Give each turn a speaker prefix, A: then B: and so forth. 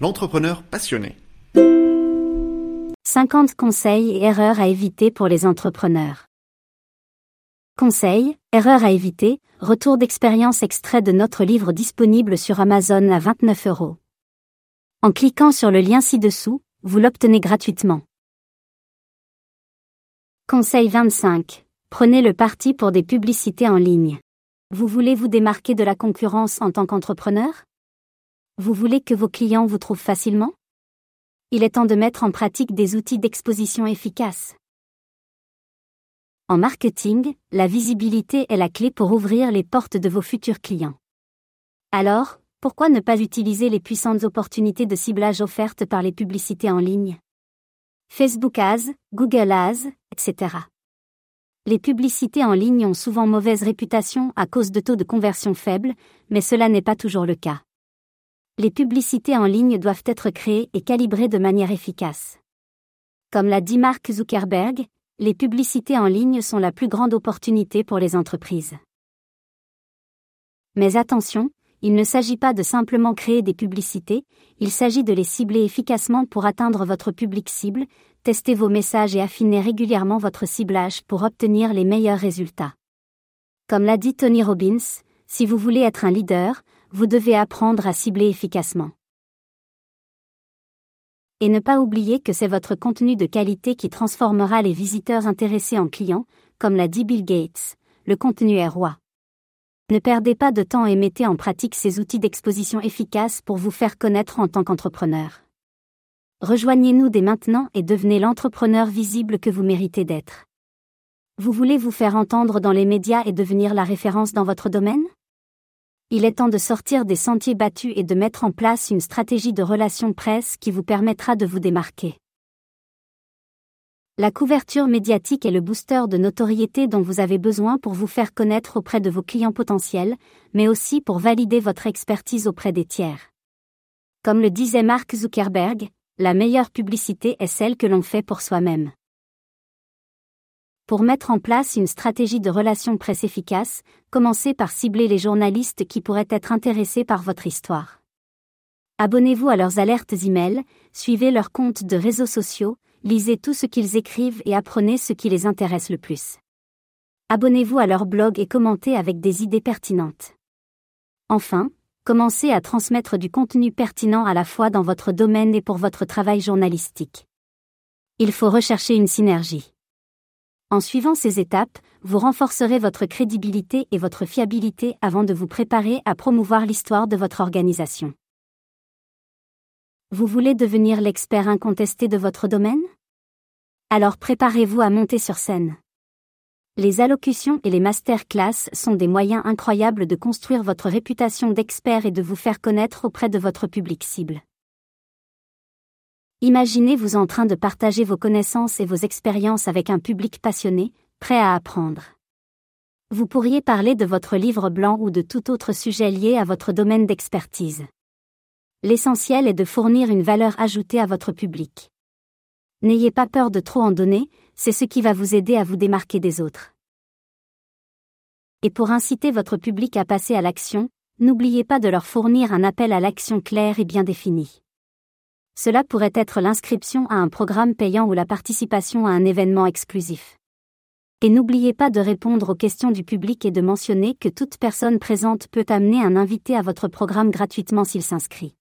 A: l'entrepreneur passionné.
B: 50 conseils et erreurs à éviter pour les entrepreneurs. Conseils, erreurs à éviter, retour d'expérience extrait de notre livre disponible sur Amazon à 29 euros. En cliquant sur le lien ci-dessous, vous l'obtenez gratuitement. Conseil 25. Prenez le parti pour des publicités en ligne. Vous voulez vous démarquer de la concurrence en tant qu'entrepreneur? Vous voulez que vos clients vous trouvent facilement? Il est temps de mettre en pratique des outils d'exposition efficaces. En marketing, la visibilité est la clé pour ouvrir les portes de vos futurs clients. Alors, pourquoi ne pas utiliser les puissantes opportunités de ciblage offertes par les publicités en ligne? Facebook Ads, Google Ads, etc. Les publicités en ligne ont souvent mauvaise réputation à cause de taux de conversion faibles, mais cela n'est pas toujours le cas. Les publicités en ligne doivent être créées et calibrées de manière efficace. Comme l'a dit Mark Zuckerberg, les publicités en ligne sont la plus grande opportunité pour les entreprises. Mais attention, il ne s'agit pas de simplement créer des publicités, il s'agit de les cibler efficacement pour atteindre votre public cible, testez vos messages et affinez régulièrement votre ciblage pour obtenir les meilleurs résultats. Comme l'a dit Tony Robbins, si vous voulez être un leader, vous devez apprendre à cibler efficacement. Et ne pas oublier que c'est votre contenu de qualité qui transformera les visiteurs intéressés en clients, comme l'a dit Bill Gates, le contenu est roi. Ne perdez pas de temps et mettez en pratique ces outils d'exposition efficaces pour vous faire connaître en tant qu'entrepreneur. Rejoignez-nous dès maintenant et devenez l'entrepreneur visible que vous méritez d'être. Vous voulez vous faire entendre dans les médias et devenir la référence dans votre domaine? Il est temps de sortir des sentiers battus et de mettre en place une stratégie de relations presse qui vous permettra de vous démarquer. La couverture médiatique est le booster de notoriété dont vous avez besoin pour vous faire connaître auprès de vos clients potentiels, mais aussi pour valider votre expertise auprès des tiers. Comme le disait Mark Zuckerberg, la meilleure publicité est celle que l'on fait pour soi-même. Pour mettre en place une stratégie de relations presse efficace, commencez par cibler les journalistes qui pourraient être intéressés par votre histoire. Abonnez-vous à leurs alertes e-mail, suivez leurs comptes de réseaux sociaux, lisez tout ce qu'ils écrivent et apprenez ce qui les intéresse le plus. Abonnez-vous à leur blog et commentez avec des idées pertinentes. Enfin, commencez à transmettre du contenu pertinent à la fois dans votre domaine et pour votre travail journalistique. Il faut rechercher une synergie. En suivant ces étapes, vous renforcerez votre crédibilité et votre fiabilité avant de vous préparer à promouvoir l'histoire de votre organisation. Vous voulez devenir l'expert incontesté de votre domaine? Alors préparez-vous à monter sur scène. Les allocutions et les masterclass sont des moyens incroyables de construire votre réputation d'expert et de vous faire connaître auprès de votre public cible. Imaginez-vous en train de partager vos connaissances et vos expériences avec un public passionné, prêt à apprendre. Vous pourriez parler de votre livre blanc ou de tout autre sujet lié à votre domaine d'expertise. L'essentiel est de fournir une valeur ajoutée à votre public. N'ayez pas peur de trop en donner, c'est ce qui va vous aider à vous démarquer des autres. Et pour inciter votre public à passer à l'action, n'oubliez pas de leur fournir un appel à l'action clair et bien défini. Cela pourrait être l'inscription à un programme payant ou la participation à un événement exclusif. Et n'oubliez pas de répondre aux questions du public et de mentionner que toute personne présente peut amener un invité à votre programme gratuitement s'il s'inscrit.